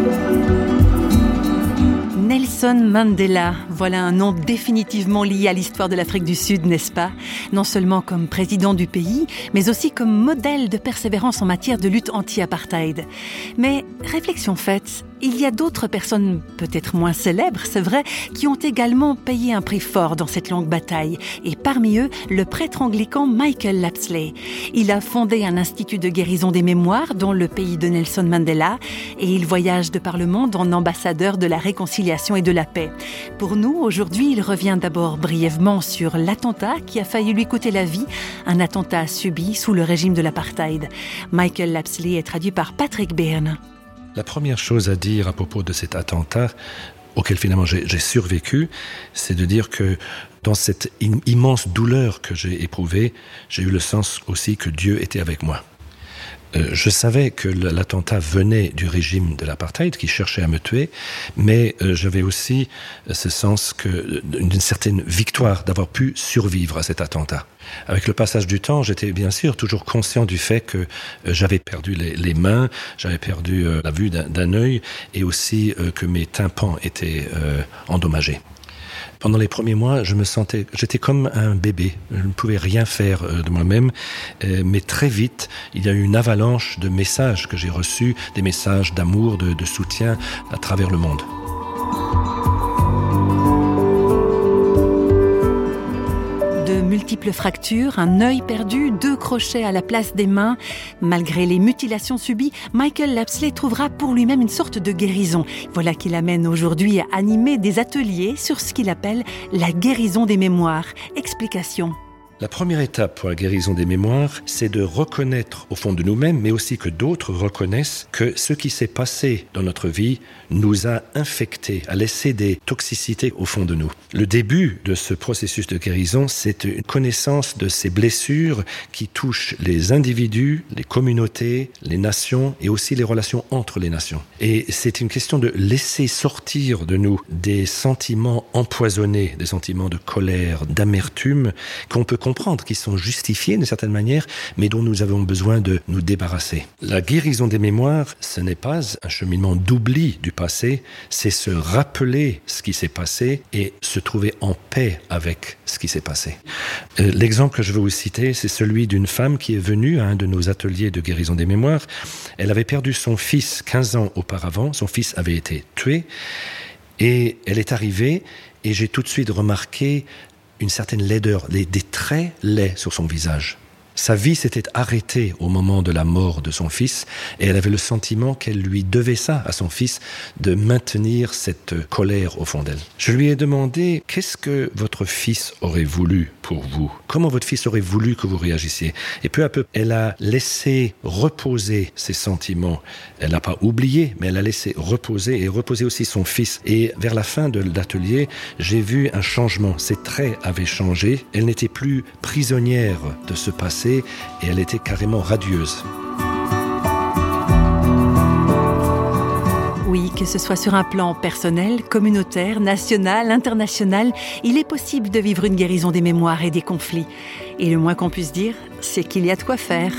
Música Nelson Mandela, voilà un nom définitivement lié à l'histoire de l'Afrique du Sud, n'est-ce pas? Non seulement comme président du pays, mais aussi comme modèle de persévérance en matière de lutte anti-apartheid. Mais réflexion faite, il y a d'autres personnes, peut-être moins célèbres, c'est vrai, qui ont également payé un prix fort dans cette longue bataille. Et parmi eux, le prêtre anglican Michael Lapsley. Il a fondé un institut de guérison des mémoires dans le pays de Nelson Mandela et il voyage de par le monde en ambassadeur de la réconciliation et de la paix. Pour nous, aujourd'hui, il revient d'abord brièvement sur l'attentat qui a failli lui coûter la vie, un attentat subi sous le régime de l'apartheid. Michael Lapsley est traduit par Patrick Byrne. La première chose à dire à propos de cet attentat, auquel finalement j'ai survécu, c'est de dire que dans cette immense douleur que j'ai éprouvée, j'ai eu le sens aussi que Dieu était avec moi. Euh, je savais que l'attentat venait du régime de l'apartheid qui cherchait à me tuer, mais euh, j'avais aussi euh, ce sens d'une certaine victoire d'avoir pu survivre à cet attentat. Avec le passage du temps, j'étais bien sûr toujours conscient du fait que j'avais perdu les, mains, j'avais perdu la vue d'un œil et aussi que mes tympans étaient endommagés. Pendant les premiers mois, je me sentais, j'étais comme un bébé. Je ne pouvais rien faire euh, de moi-même. Euh, mais très vite, il y a eu une avalanche de messages que j'ai reçus, des messages d'amour, de, de soutien à travers le monde. Multiples fractures, un œil perdu, deux crochets à la place des mains. Malgré les mutilations subies, Michael Lapsley trouvera pour lui-même une sorte de guérison. Voilà qui l'amène aujourd'hui à animer des ateliers sur ce qu'il appelle la guérison des mémoires. Explication. La première étape pour la guérison des mémoires, c'est de reconnaître au fond de nous-mêmes, mais aussi que d'autres reconnaissent que ce qui s'est passé dans notre vie nous a infectés, a laissé des toxicités au fond de nous. Le début de ce processus de guérison, c'est une connaissance de ces blessures qui touchent les individus, les communautés, les nations et aussi les relations entre les nations. Et c'est une question de laisser sortir de nous des sentiments empoisonnés, des sentiments de colère, d'amertume qu'on peut comprendre, qui sont justifiés d'une certaine manière, mais dont nous avons besoin de nous débarrasser. La guérison des mémoires, ce n'est pas un cheminement d'oubli du passé, c'est se rappeler ce qui s'est passé et se trouver en paix avec ce qui s'est passé. Euh, l'exemple que je veux vous citer, c'est celui d'une femme qui est venue à un de nos ateliers de guérison des mémoires. Elle avait perdu son fils 15 ans auparavant, son fils avait été tué, et elle est arrivée et j'ai tout de suite remarqué une certaine laideur, des traits laids sur son visage. Sa vie s'était arrêtée au moment de la mort de son fils et elle avait le sentiment qu'elle lui devait ça à son fils de maintenir cette colère au fond d'elle. Je lui ai demandé qu'est-ce que votre fils aurait voulu pour vous? Comment votre fils aurait voulu que vous réagissiez? Et peu à peu, elle a laissé reposer ses sentiments. Elle n'a pas oublié, mais elle a laissé reposer et reposer aussi son fils. Et vers la fin de l'atelier, j'ai vu un changement. Ses traits avaient changé. Elle n'était plus prisonnière de ce passé et elle était carrément radieuse. Oui, que ce soit sur un plan personnel, communautaire, national, international, il est possible de vivre une guérison des mémoires et des conflits. Et le moins qu'on puisse dire, c'est qu'il y a de quoi faire.